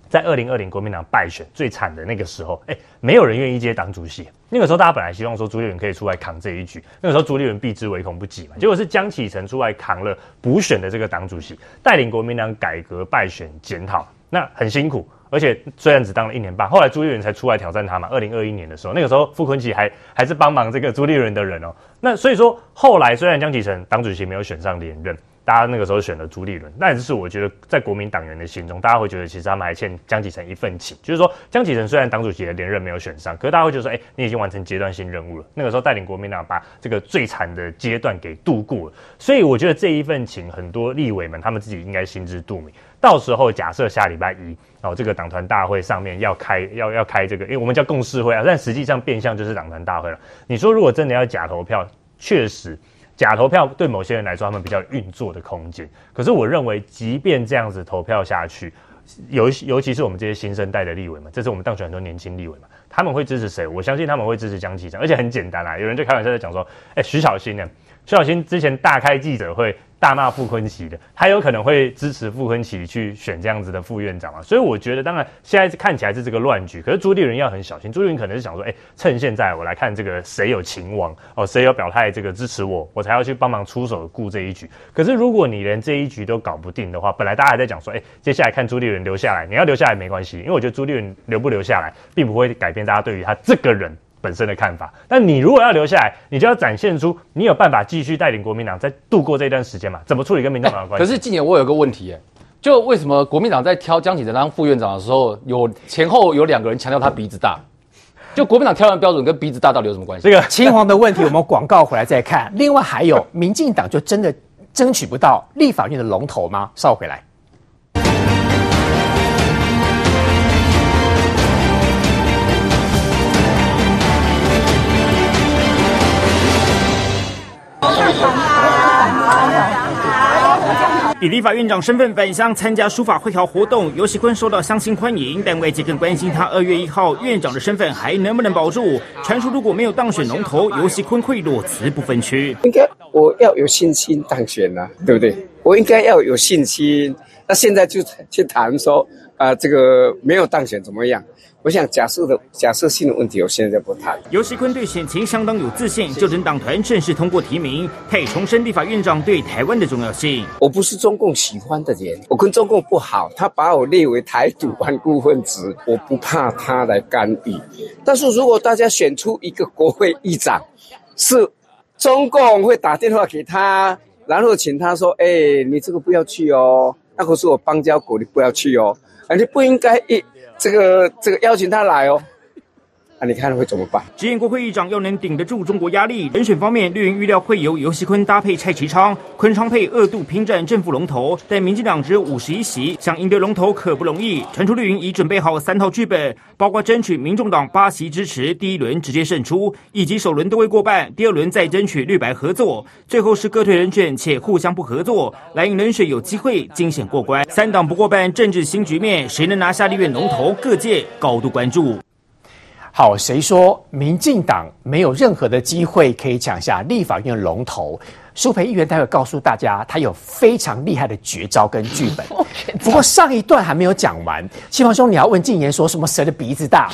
在二零二零国民党败选最惨的那个时候，哎，没有人愿意接党主席。那个时候大家本来希望说朱立伦可以出来扛这一局，那个时候朱立伦避之唯恐不及嘛，结果是江启臣出来扛了补选的这个党主席，带领国民党改革败选检讨，那很辛苦。而且虽然只当了一年半，后来朱立伦才出来挑战他嘛。二零二一年的时候，那个时候傅昆萁还还是帮忙这个朱立伦的人哦。那所以说后来虽然江启臣党主席没有选上连任，大家那个时候选了朱立伦，但是我觉得在国民党员的心中，大家会觉得其实他们还欠江启臣一份情。就是说江启臣虽然党主席的连任没有选上，可是大家会觉得说，哎，你已经完成阶段性任务了。那个时候带领国民党把这个最惨的阶段给度过了，所以我觉得这一份情，很多立委们他们自己应该心知肚明。到时候假设下礼拜一哦，这个党团大会上面要开要要开这个，因为我们叫共识会啊，但实际上变相就是党团大会了。你说如果真的要假投票，确实假投票对某些人来说他们比较运作的空间。可是我认为，即便这样子投票下去，尤尤其是我们这些新生代的立委嘛，这是我们当选很多年轻立委嘛，他们会支持谁？我相信他们会支持江启臣，而且很简单啊，有人就开玩笑在讲说，哎，徐小新呢？徐小新之前大开记者会。大骂傅崐萁的，他有可能会支持傅崐萁去选这样子的副院长嘛？所以我觉得，当然现在看起来是这个乱局，可是朱立伦要很小心。朱立伦可能是想说，哎、趁现在我来看这个谁有情网哦，谁有表态这个支持我，我才要去帮忙出手顾这一局。可是如果你连这一局都搞不定的话，本来大家还在讲说，哎、接下来看朱立伦留下来，你要留下来没关系，因为我觉得朱立伦留不留下来，并不会改变大家对于他这个人。本身的看法，但你如果要留下来，你就要展现出你有办法继续带领国民党再度过这段时间嘛？怎么处理跟民进党的关系？可是今年我有个问题，哎，就为什么国民党在挑江启臣当副院长的时候，有前后有两个人强调他鼻子大？就国民党挑人标准跟鼻子大到底有什么关系？这个 青黄的问题，我们广告回来再看。另外还有，民进党就真的争取不到立法院的龙头吗？稍回来。以立法院长身份返乡参加书法会考活动，游锡堃受到乡亲欢迎，但外界更关心他二月一号院长的身份还能不能保住。传说如果没有当选龙头，游锡堃会裸辞不分区。应该我要有信心当选啊，对不对？我应该要有信心。那现在就去谈说，啊、这个没有当选怎么样？我想假设的假设性的问题，我现在不谈。游锡堃对选情相当有自信，就等党团正式通过提名，他也重申立法院长对台湾的重要性。我不是中共喜欢的人，我跟中共不好，他把我列为台独顽固分子，我不怕他来干预。但是如果大家选出一个国会议长，是中共会打电话给他，然后请他说：“哎，你这个不要去哦，那可是我邦交国，你不要去哦，而且不应该一。”这个这个邀请他来哦，那、你看会怎么办？直言国会议长要能顶得住中国压力，人选方面，绿营预料会由游锡堃搭配蔡其昌，坤昌配二度拼战正副龙头。但民进党只有五十一席，想赢得龙头可不容易。传出绿营已准备好三套剧本，包括争取民众党八席支持，第一轮直接胜出，以及首轮都会过半，第二轮再争取绿白合作，最后是各退人选且互相不合作，蓝营人选有机会惊险过关。三党不过半，政治新局面，谁能拿下立院龙头？各界高度关注。好，谁说民进党没有任何的机会可以抢下立法院龙头？舒培议员待会告诉大家，他有非常厉害的绝招跟剧本。不过上一段还没有讲完，庆丰兄，你要问静言说什么？谁的鼻子大？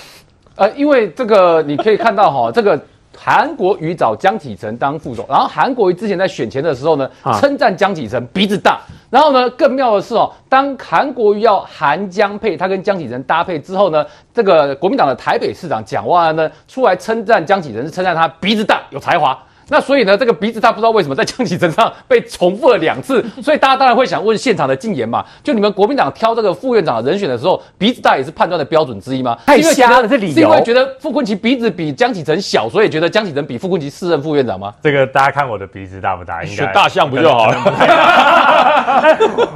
呃，因为这个你可以看到哈，这个。韩国瑜找江启臣当副总，然后韩国瑜之前在选前的时候呢，称赞江启臣鼻子大。然后呢，更妙的是哦，当韩国瑜要韩江配，他跟江启臣搭配之后呢，这个国民党的台北市长蒋万安呢，出来称赞江启臣，是称赞他鼻子大有才华。那所以呢，这个鼻子大不知道为什么在江启臣上被重复了两次，所以大家当然会想问现场的禁言嘛，就你们国民党挑这个副院长的人选的时候，鼻子大也是判断的标准之一吗？太瞎了，这理由。是因为觉得傅昆萁鼻子比江启臣小，所以觉得江启臣比傅昆萁适任副院长吗？这个大家看我的鼻子大不大？应该选大象不就好了？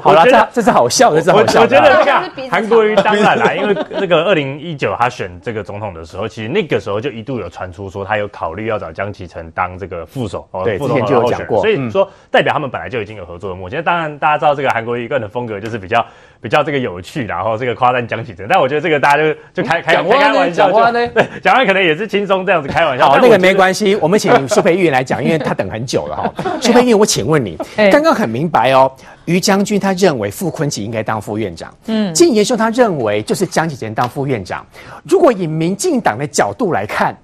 好了，这这是好笑的，这是好笑的。我觉得这个韩国瑜当然啦，因为那个二零一九他选这个总统的时候，其实那个时候就一度有传出说他有考虑要找江启臣当这个。的副手哦，对，副手之前就有讲过，所以说代表他们本来就已经有合作的默契。当然，大家知道这个韩国瑜个人的风格就是比较比较这个有趣，然后这个夸赞江启臣。但我觉得这个大家就就开开开玩笑，讲话呢，对，讲完可能也是轻松这样子开玩笑。好，那个没关系，我们请苏培议员来讲，因为他等很久了哈。苏培玉，我请问你，刚刚很明白哦，于将军他认为傅昆萁应该当副院长，嗯，金延秀他认为就是江启臣当副院长。如果以民进党的角度来看，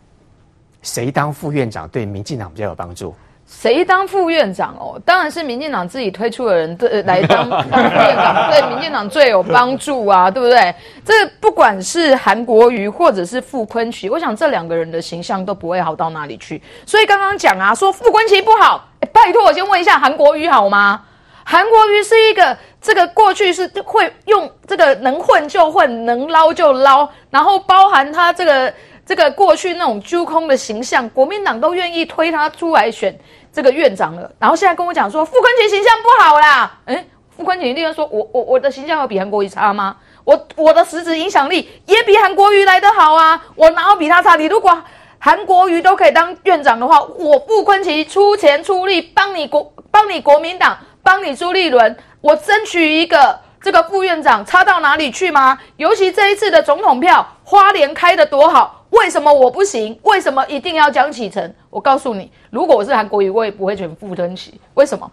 谁当副院长对民进党比较有帮助？谁当副院长哦？当然是民进党自己推出的人对来当副院长，对民进党最有帮助啊，对不对？这不管是韩国瑜或者是傅昆萁，我想这两个人的形象都不会好到哪里去。所以刚刚讲啊，说傅昆萁不好，拜托我先问一下韩国瑜好吗？韩国瑜是一个这个过去是会用这个能混就混，能捞就捞，然后包含他这个。这个过去那种揪空的形象，国民党都愿意推他出来选这个院长了。然后现在跟我讲说傅昆萁形象不好啦，诶，傅昆萁一定要说我我我的形象有比韩国瑜差吗？我我的实质影响力也比韩国瑜来得好啊，我哪有比他差？你如果韩国瑜都可以当院长的话，我傅昆萁出钱出力帮你国帮你国民党帮你朱立伦，我争取一个这个副院长，差到哪里去吗？尤其这一次的总统票，花莲开得多好。为什么我不行？为什么一定要江启程？我告诉你，如果我是韩国瑜，我也不会选傅崐萁。为什么？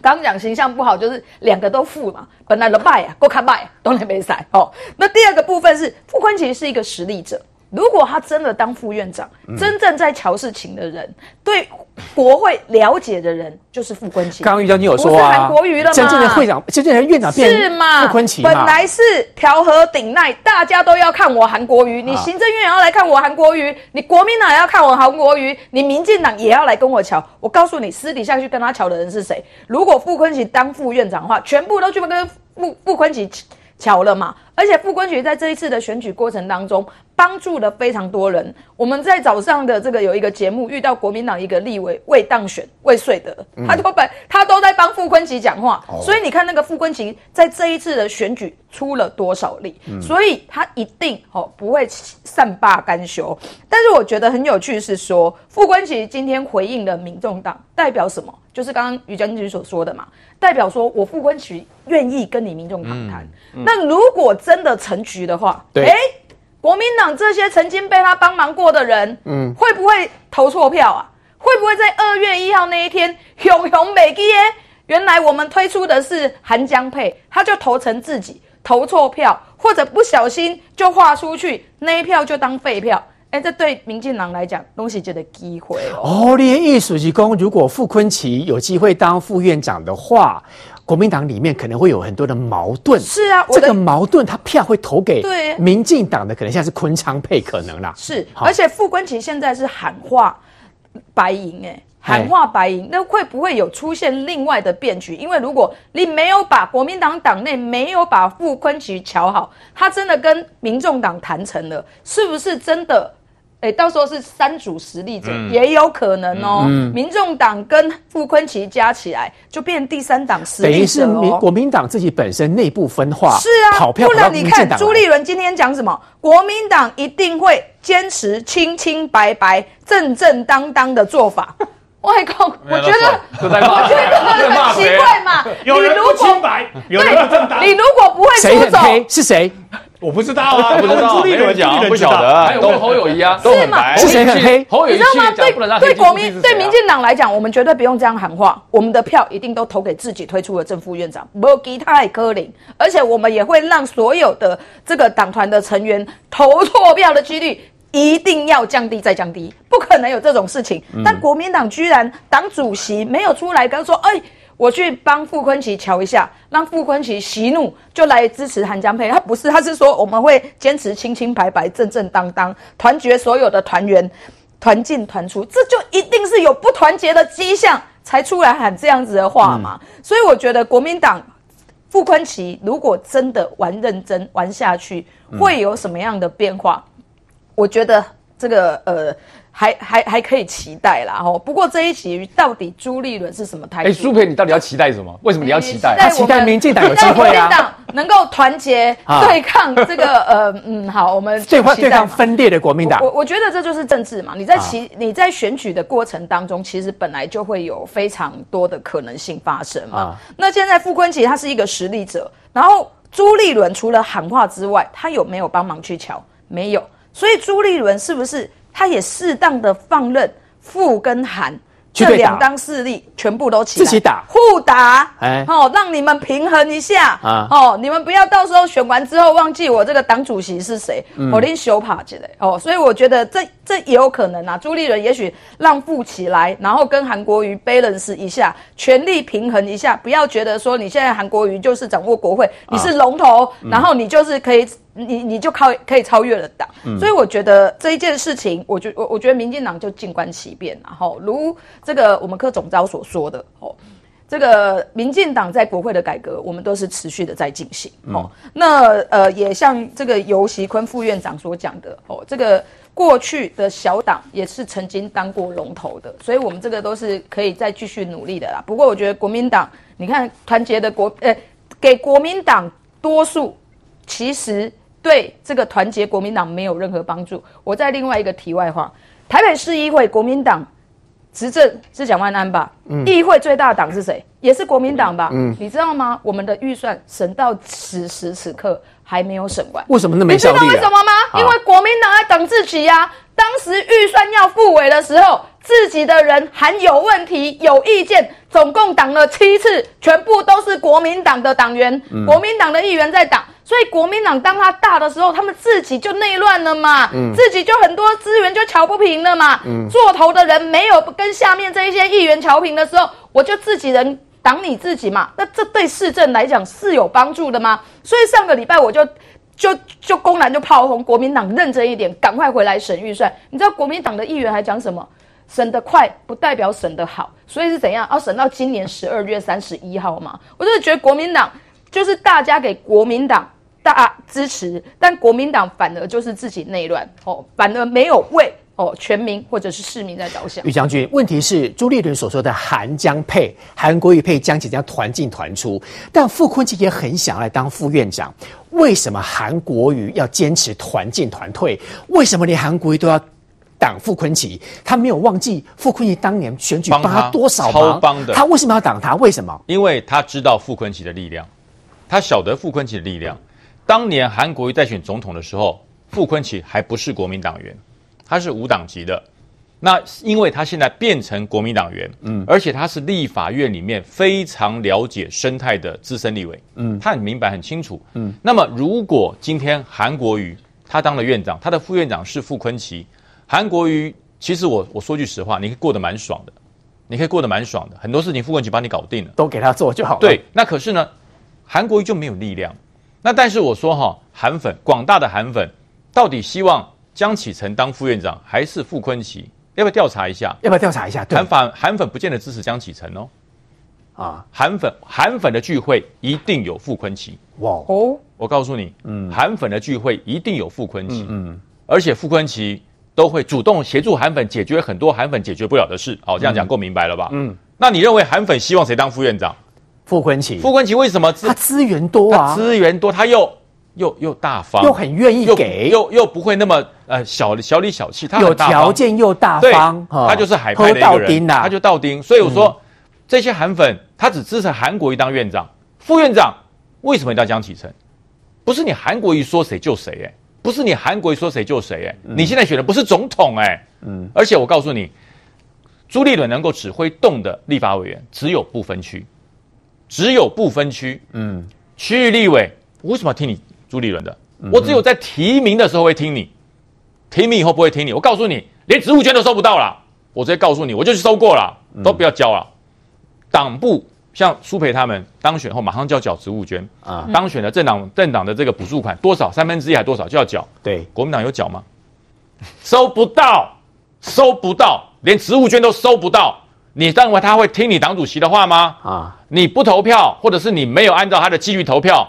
刚讲形象不好，就是两个都负嘛。本来的败啊，够看败，都来没赛哦。那第二个部分是傅坤琪是一个实力者。如果他真的当副院长，嗯、真正在乔事情的人，对国会了解的人，就是傅昆萁。刚刚于将军有说啊，韩国瑜了吗？真正的会长，真正的院长变是吗？傅昆萁本来是调和鼎鼐，大家都要看我韩国瑜。你行政院也要来看我韩国瑜，你国民党也要看我韩国瑜，你民进党也要来跟我乔。我告诉你，私底下去跟他乔的人是谁？如果傅昆萁当副院长的话，全部都去跟傅傅昆萁乔了嘛？而且傅昆萁在这一次的选举过程当中，帮助了非常多人。我们在早上的这个有一个节目，遇到国民党一个立委未当选未遂的，他都本他都在帮傅昆萁讲话。所以你看那个傅昆萁在这一次的选举出了多少力，所以他一定哦不会善罢甘休。但是我觉得很有趣是说，傅昆萁今天回应了民众党，代表什么？就是刚刚于将军所说的嘛，代表说我傅昆萁愿意跟你民众党谈。那如果真的成局的话，哎对，国民党这些曾经被他帮忙过的人，嗯，会不会投错票啊？会不会在二月一号那一天，熊熊美基耶？原来我们推出的是韩江配，他就投成自己投错票，或者不小心就划出去，那一票就当废票。哎，这对民进党来讲，东西就得机会哦。哦，连艺术机工，如果傅昆萁有机会当副院长的话。国民党里面可能会有很多的矛盾，是啊，这个矛盾他票会投给民进党的，可能像是昆昌配可能啦。是，而且傅昆萁现在是喊话白银，哎，喊话白银，那会不会有出现另外的变局？因为如果你没有把国民党党内没有把傅昆萁瞧好，他真的跟民众党谈成了，是不是真的？哎，到时候是三组实力者，嗯、也有可能哦。嗯、民众党跟傅昆萁加起来，就变第三党实力者，哦。等于是民国民党自己本身内部分化，是啊，跑票跑不然你看朱立伦今天讲什么？国民党一定会坚持清清白白、正正当当的做法。外公，我觉得，我觉得很奇怪嘛。有人不清白，有人正当。你如果不会出走，是谁？我不知道啊，不知道，没人讲，不晓得。还有侯友谊啊，都很白，是谁很黑？你知道吗？对对，国民对民进党来讲，我们绝对不用这样喊话，我们的票一定都投给自己推出的正副院长，没有其他的可能。而且我们也会让所有的这个党团的成员投错票的几率一定要降低再降低，不可能有这种事情。但国民党居然党主席没有出来跟说，哎。我去帮傅昆萁瞧一下，让傅昆萁息怒，就来支持韩江佩。他不是，他是说我们会坚持清清白白、正正当当，团结所有的团员，团进团出。这就一定是有不团结的迹象，才出来喊这样子的话嘛。嗯、所以我觉得国民党傅昆萁如果真的玩认真玩下去，会有什么样的变化？嗯、我觉得这个呃。还还还可以期待啦，吼！不过这一集到底朱立伦是什么态度？哎，舒培，你到底要期待什么？为什么你要期待？他期待民进党有机会啊！能够团结对抗这个呃嗯，好，我们对抗对抗分裂的国民党。我我觉得这就是政治嘛。你在其你在选举的过程当中，其实本来就会有非常多的可能性发生嘛。那现在傅昆萁他是一个实力者，然后朱立伦除了喊话之外，他有没有帮忙去乔？没有。所以朱立伦是不是？他也适当的放任富跟韩这两当势力全部都起来，自己打。互打，哎，哦，让你们平衡一下啊，哦，你们不要到时候选完之后忘记我这个党主席是谁，我拎修帕起来哦，所以我觉得这这也有可能啊，朱立伦也许让富起来，然后跟韩国瑜 balance 一下，权力平衡一下，不要觉得说你现在韩国瑜就是掌握国会，你是龙头，然后你就是可以。你你就靠可以超越了党，嗯、所以我觉得这一件事情，我觉我我觉得民进党就静观其变，然后如这个我们柯总召所说的哦，这个民进党在国会的改革，我们都是持续的在进行哦。嗯、那呃，也像这个游锡坤副院长所讲的哦，这个过去的小党也是曾经当过龙头的，所以我们这个都是可以再继续努力的啦。不过我觉得国民党，你看团结的国呃，给国民党多数，其实。对这个团结国民党没有任何帮助。我在另外一个题外话，台北市议会国民党执政是蒋万安吧？嗯，议会最大党是谁？也是国民党吧？嗯，你知道吗？我们的预算审到此时此刻还没有审完，为什么那么没效？你知道为什么吗？啊，因为国民党在等自己呀，啊。当时预算要复委的时候，自己的人还有问题、有意见，总共挡了七次，全部都是国民党的党员，嗯，国民党的议员在挡。所以国民党当他大的时候，他们自己就内乱了嘛，嗯、自己就很多资源就瞧不平了嘛。嗯、做头的人没有跟下面这一些议员瞧平的时候，我就自己人挡你自己嘛。那这对市政来讲是有帮助的吗？所以上个礼拜我就就就公然就炮轰国民党，认真一点，赶快回来审预算。你知道国民党的议员还讲什么？审得快不代表审得好，所以是怎样？要审到今年十二月三十一号嘛？我就是觉得国民党就是大家给国民党。大支持，但国民党反而就是自己内乱哦，反而没有为哦全民或者是市民在着想。于将军，问题是朱立伦所说的韩江配，韩国瑜配江启臣团进团出，但傅昆萁也很想来当副院长，为什么韩国瑜要坚持团进团退？为什么连韩国瑜都要挡傅昆奇？他没有忘记傅昆奇当年选举帮他多少忙，帮的。他为什么要挡他？为什么？因为他知道傅昆奇的力量，他晓得傅昆奇的力量。当年韩国瑜在选总统的时候，傅昆奇还不是国民党员，他是无党籍的。那因为他现在变成国民党员，嗯，而且他是立法院里面非常了解生态的资深立委，嗯，他很明白很清楚，嗯。那么如果今天韩国瑜他当了院长，他的副院长是傅崐萁，韩国瑜其实我我说句实话，你可以过得蛮爽的，你可以过得蛮爽的，很多事情傅昆萁帮你搞定了，都给他做就好了。对，那可是呢，韩国瑜就没有力量。那但是我说哈，韩粉广大的韩粉，到底希望江启臣当副院长还是傅昆萁？要不要调查一下？要不要调查一下？韩粉韩粉不见得支持江启臣哦。啊，韩粉韩粉的聚会一定有傅昆萁。哇哦！我告诉你，嗯，韩粉的聚会一定有傅昆萁。嗯，而且傅昆萁都会主动协助韩粉解决很多韩粉解决不了的事。好，这样讲够明白了吧？嗯。那你认为韩粉希望谁当副院长？傅昆萁，傅昆萁为什么他资源多啊？资源多，他又又又大方，又很愿意给，又又不会那么呃小小里小气，他有条件又大方，他就是海派的一个人，他就道丁。所以我说这些韩粉，他只支持韩国瑜当院长、副院长，为什么一定要江启臣？不是你韩国瑜说谁就谁哎，不是你韩国瑜说谁就谁哎，你现在选的不是总统哎，嗯，而且我告诉你，朱立伦能够指挥动的立法委员只有不分区。只有不分区，嗯，区域立委，我为什么要听你朱立伦的？嗯、我只有在提名的时候会听你，提名以后不会听你。我告诉你，连职务权都收不到了。我直接告诉你，我就去收过了，都不要交了。党、嗯、部像苏培他们当选后，马上就要缴职务捐啊。当选的政党政党的这个补助款多少？三分之一还多少就要缴？对，国民党有缴吗？收不到，收不到，连职务捐都收不到。你认为他会听你党主席的话吗？啊，你不投票，或者是你没有按照他的纪律投票，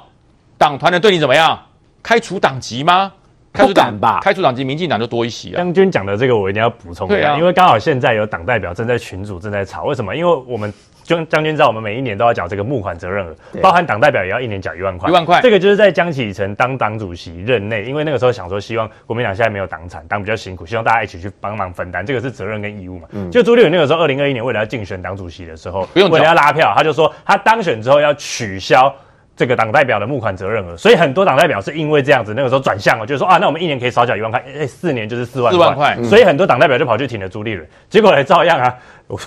党团的对你怎么样？开除党籍吗？开除党吧，开除党籍，民进党就多一席啊。将军讲的这个我一定要补充一下，啊、因为刚好现在有党代表正在群组正在吵，为什么？因为我们将将军知道，我们每一年都要缴这个募款责任额，包含党代表也要一年缴一万块。一万块，这个就是在江启臣当党主席任内，因为那个时候想说，希望国民党现在没有党产，党比较辛苦，希望大家一起去帮忙分担，这个是责任跟义务嘛。嗯。就朱立伦那个时候，二零二一年为了要竞选党主席的时候，不用为了要拉票，他就说他当选之后要取消。这个党代表的募款责任额，所以很多党代表是因为这样子，那个时候转向了，就是说啊，那我们一年可以少缴一万块，哎，四年就是四万块，四万块，所以很多党代表就跑去挺了朱立伦，结果也照样啊，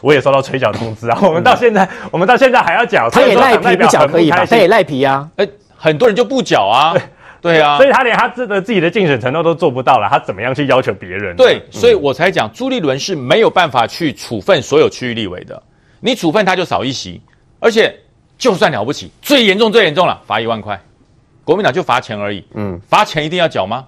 我也收到催缴通知啊，我们到现在，我们到现在还要缴，他也赖皮不缴可以吧？他也赖皮啊，哎，很多人就不缴啊，对啊，所以他连他自的自己的竞选承诺都做不到了，他怎么样去要求别人？对，所以我才讲朱立伦是没有办法去处分所有区域立委的，你处分他就少一席，而且。就算了不起，最严重最严重了，罚一万块，国民党就罚钱而已。嗯，罚钱一定要缴吗？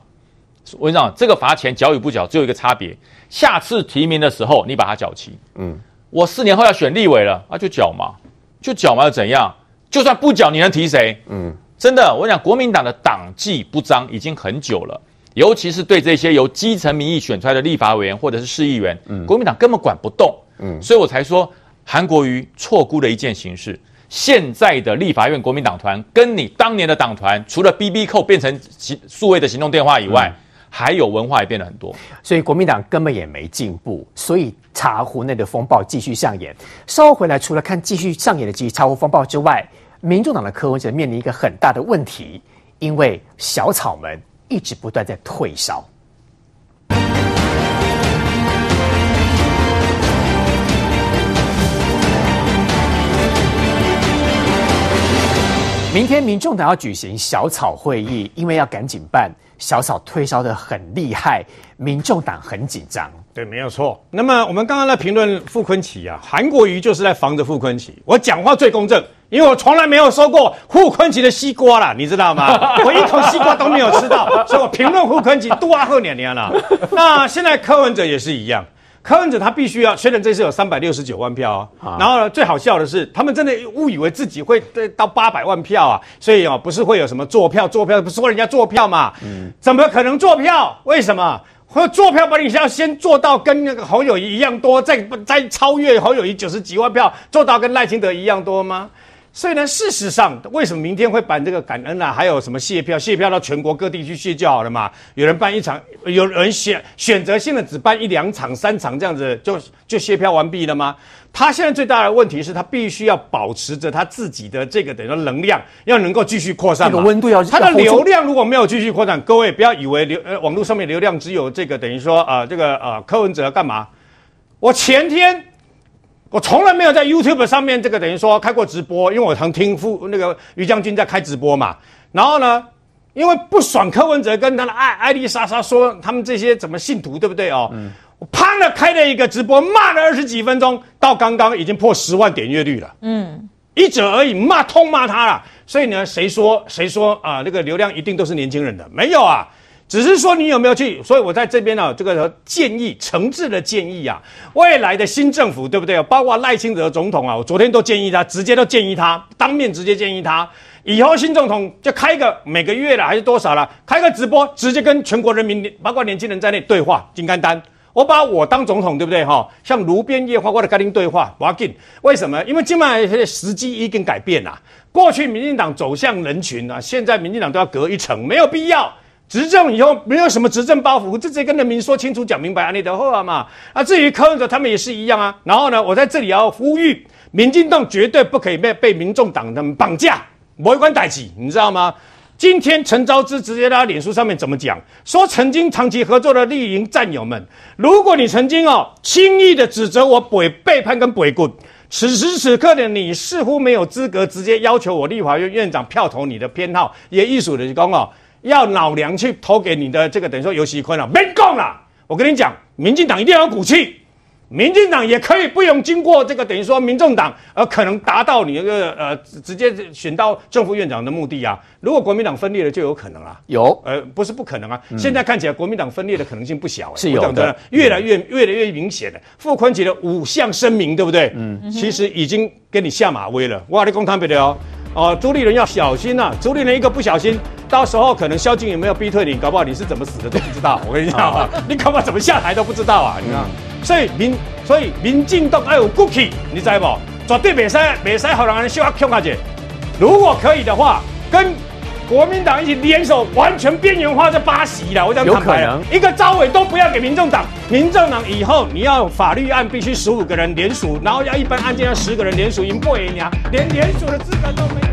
我跟你讲，这个罚钱缴与不缴只有一个差别，下次提名的时候你把它缴齐。嗯，我四年后要选立委了，那、啊、就缴嘛，就缴嘛又怎样？就算不缴，你能提谁？嗯，真的，我讲国民党的党纪不彰已经很久了，尤其是对这些由基层民意选出来的立法委员或者是市议员，嗯，国民党根本管不动。嗯，所以我才说韩国瑜错估了一件形势。现在的立法院国民党团跟你当年的党团，除了 BB 扣变成行数位的行动电话以外，嗯、还有文化也变得很多，所以国民党根本也没进步，所以茶壶内的风暴继续上演。稍后回来，除了看继续上演的继续茶壶风暴之外，民众党的柯文哲面临一个很大的问题，因为小草们一直不断在退烧。明天民众党要举行小草会议，因为要赶紧办，小草推烧的很厉害，民众党很紧张。对，没有错。那么我们刚刚在评论傅昆奇啊，韩国瑜就是在防着傅昆奇。我讲话最公正，因为我从来没有收过傅昆奇的西瓜啦，你知道吗？我一口西瓜都没有吃到，所以我评论傅昆奇多啊，后年年了。那现在柯文哲也是一样。柯文哲他必须要，虽然这次有三百六十九万票啊，然后呢，最好笑的是，他们真的误以为自己会到八百万票啊，所以哦，不是会有什么坐票，坐票不是说人家坐票嘛？嗯，怎么可能坐票？为什么？会坐票把你要先做到跟那个侯友谊一样多，再再超越侯友谊九十几万票，做到跟赖清德一样多吗？所以呢，事实上，为什么明天会办这个感恩啊？还有什么谢票？谢票到全国各地去谢就好了嘛？有人办一场，有人选选择性的只办一两场、三场这样子就就谢票完毕了吗？他现在最大的问题是他必须要保持着他自己的这个等于说能量，要能够继续扩散。这个温度要他的流量如果没有继续扩散，各位不要以为流呃网络上面流量只有这个等于说呃这个呃柯文哲要干嘛？我前天。我从来没有在 YouTube 上面这个等于说开过直播，因为我常听副那个于将军在开直播嘛。然后呢，因为不爽柯文哲跟他的艾艾丽莎莎说他们这些怎么信徒对不对哦？嗯。我啪的开了一个直播，骂了二十几分钟，到刚刚已经破十万点阅率了。嗯。一者而已，骂痛骂他了。所以呢，谁说谁说啊？那个流量一定都是年轻人的？没有啊。只是说你有没有去？所以我在这边呢、啊，这个建议诚挚的建议啊，未来的新政府对不对？包括赖清德总统啊，我昨天都建议他，直接都建议他，当面直接建议他，以后新总统就开个每个月了还是多少了，开个直播，直接跟全国人民，包括年轻人在内对话，金刚丹。我把我当总统对不对？哈，像炉边夜话或者跟您对话，我要紧。为什么？因为今晚时机已经改变了，过去民进党走向人群啊，现在民进党都要隔一层，没有必要。执政以后没有什么执政包袱，直接跟人民说清楚、讲明白，安利的话嘛。啊，至于柯文哲他们也是一样啊。然后呢，我在这里要呼吁，民进党绝对不可以被被民众党他们绑架，没关代志，你知道吗？今天陈昭姿直接在脸书上面怎么讲？说曾经长期合作的绿营战友们，如果你曾经哦轻易的指责我背背叛跟背骨，此时此刻的你似乎没有资格直接要求我立法院院长票投你的偏好，也艺术的讲哦。要老梁去投给你的这个等于说尤喜坤了，没供了！我跟你讲，民进党一定要有骨气，民进党也可以不用经过这个等于说民众党，而可能达到你那个呃直接选到政府院长的目的啊。如果国民党分裂了，就有可能啊。有，呃，不是不可能啊。嗯、现在看起来国民党分裂的可能性不小，是有的，的越来越越来越明显了。傅昆萁的五项声明，对不对？嗯，其实已经给你下马威了。我跟你讲特别的哦。哦，朱立伦要小心呐、啊，朱立伦一个不小心，到时候可能萧敬有没有逼退你，搞不好你是怎么死的都不知道。我跟你讲啊，你搞不好怎么下台都不知道啊，你看。所以民，所以民进党要有骨气，你知不？绝对别使别使好让人笑啊穷啊姐。如果可以的话，跟国民党一起联手，完全边缘化这八席了。我讲坦白了，一个招委都不要给民众党。民众党以后你要法律案必须十五个人联署，然后要一般案件要十个人联署，赢不赢呀？连联署的资格都没有。